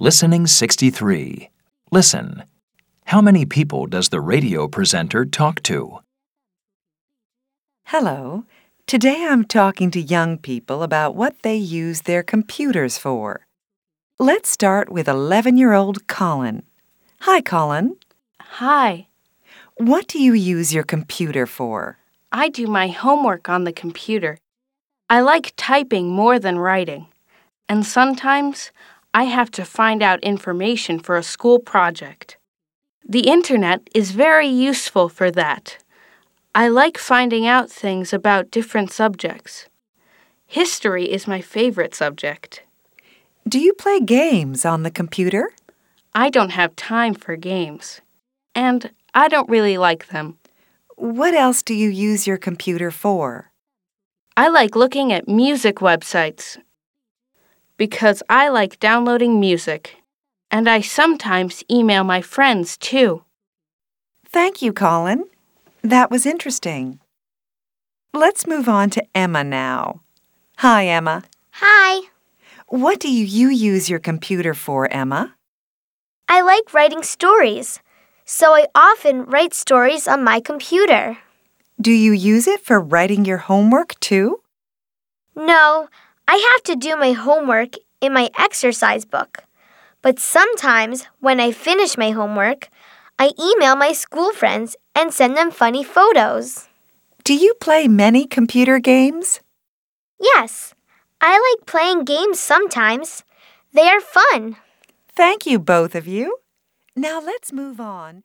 Listening 63. Listen. How many people does the radio presenter talk to? Hello. Today I'm talking to young people about what they use their computers for. Let's start with 11 year old Colin. Hi, Colin. Hi, What do you use your computer for? I do my homework on the computer. I like typing more than writing, and sometimes I have to find out information for a school project. The internet is very useful for that. I like finding out things about different subjects. History is my favorite subject. Do you play games on the computer? I don't have time for games, and I don't really like them. What else do you use your computer for? I like looking at music websites because I like downloading music, and I sometimes email my friends too. Thank you, Colin. That was interesting. Let's move on to Emma now. Hi, Emma. Hi. What do you use your computer for, Emma? I like writing stories, so I often write stories on my computer. Do you use it for writing your homework too? No, I have to do my homework in my exercise book. But sometimes, when I finish my homework, I email my school friends and send them funny photos. Do you play many computer games? Yes, I like playing games sometimes. They are fun. Thank you, both of you. Now let's move on